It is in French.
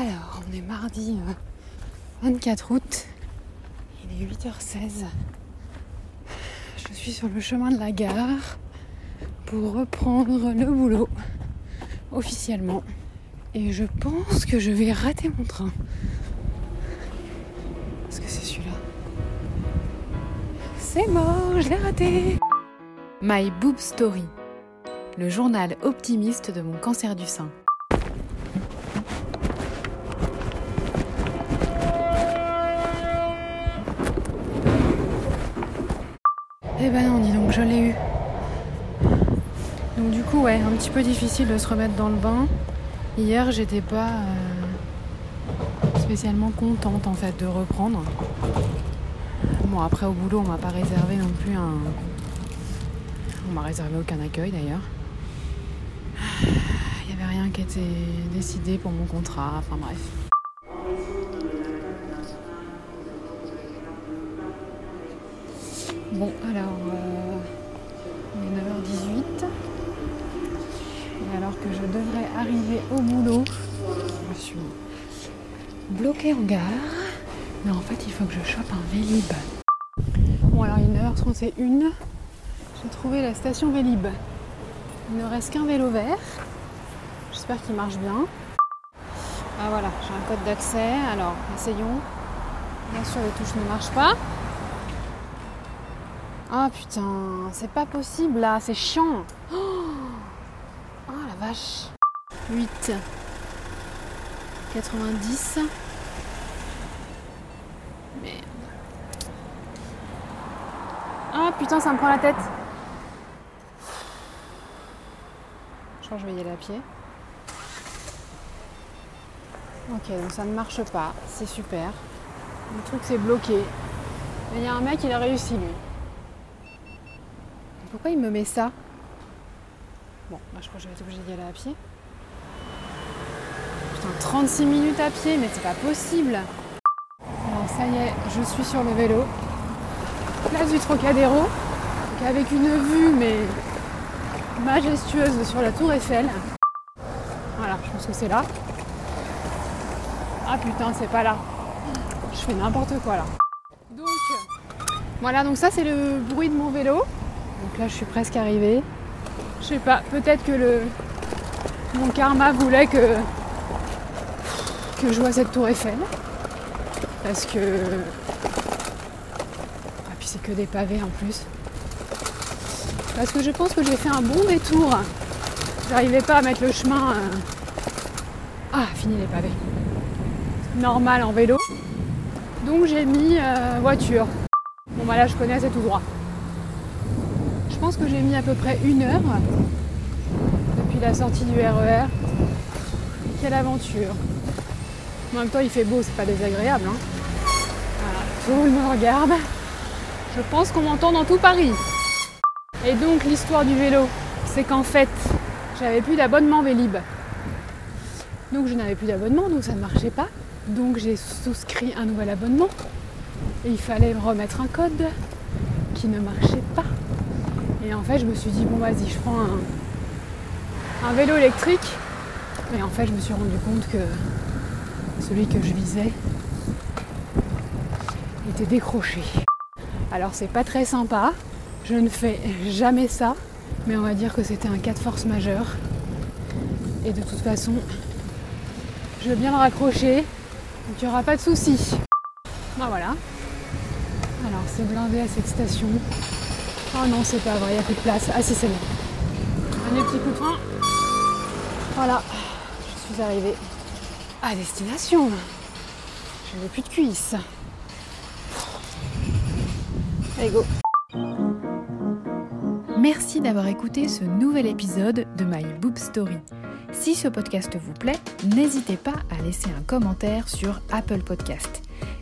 Alors, on est mardi 24 août. Il est 8h16. Je suis sur le chemin de la gare pour reprendre le boulot officiellement. Et je pense que je vais rater mon train. Est-ce que c'est celui-là C'est mort, je l'ai raté My Boob Story, le journal optimiste de mon cancer du sein. Eh ben non, dis donc, je l'ai eu. Donc du coup, ouais, un petit peu difficile de se remettre dans le bain. Hier, j'étais pas euh, spécialement contente en fait de reprendre. Bon, après au boulot, on m'a pas réservé non plus un. On m'a réservé aucun accueil d'ailleurs. Il n'y avait rien qui était décidé pour mon contrat, enfin bref. Bon, alors, euh, il est 9h18. Et alors que je devrais arriver au boulot, je suis bloquée en gare. Mais en fait, il faut que je chope un Vélib. Bon, alors il est 9h31. J'ai trouvé la station Vélib. Il ne reste qu'un vélo vert. J'espère qu'il marche bien. Ah voilà, j'ai un code d'accès. Alors, essayons. Bien sûr, les touches ne marchent pas. Ah putain, c'est pas possible là, c'est chiant. Oh, oh la vache. 8. 90. Merde. Ah putain, ça me prend la tête. Je crois que je vais y aller à pied. Ok, donc ça ne marche pas, c'est super. Le truc c'est bloqué. Mais il y a un mec, il a réussi lui. Pourquoi il me met ça Bon, je crois que je vais être obligée d'y aller à pied. Putain, 36 minutes à pied, mais c'est pas possible. Alors ça y est, je suis sur le vélo. Place du Trocadéro. Donc avec une vue, mais majestueuse sur la tour Eiffel. Voilà, je pense que c'est là. Ah putain, c'est pas là. Je fais n'importe quoi là. Donc, voilà, donc ça c'est le bruit de mon vélo. Donc là, je suis presque arrivée. Je sais pas, peut-être que le mon karma voulait que que je vois cette tour Eiffel. Parce que ah puis c'est que des pavés en plus. Parce que je pense que j'ai fait un bon détour. J'arrivais pas à mettre le chemin. Euh, ah, fini les pavés. Normal en vélo. Donc j'ai mis euh, voiture. Bon bah là je connais, c'est tout droit. Pense que j'ai mis à peu près une heure depuis la sortie du RER. Quelle aventure. En même temps il fait beau, c'est pas désagréable. Hein. Voilà, tout le monde regarde. Je pense qu'on m'entend dans tout Paris. Et donc l'histoire du vélo, c'est qu'en fait, j'avais plus d'abonnement Vélib. Donc je n'avais plus d'abonnement, donc ça ne marchait pas. Donc j'ai souscrit un nouvel abonnement. Et il fallait me remettre un code qui ne marchait pas. Et en fait, je me suis dit, bon, vas-y, je prends un, vélo électrique. Et en fait, je me suis rendu compte que celui que je visais était décroché. Alors, c'est pas très sympa. Je ne fais jamais ça. Mais on va dire que c'était un cas de force majeure. Et de toute façon, je vais bien le raccrocher. Donc il n'y aura pas de souci. Ben voilà. Alors c'est blindé à cette station. Oh non, c'est pas vrai, il n'y a plus de place. Ah si, c'est bon. Un petit coup de frein. Voilà, je suis arrivée à destination. Je n'ai plus de cuisses. Allez, go. Merci d'avoir écouté ce nouvel épisode de My Boob Story. Si ce podcast vous plaît, n'hésitez pas à laisser un commentaire sur Apple Podcast.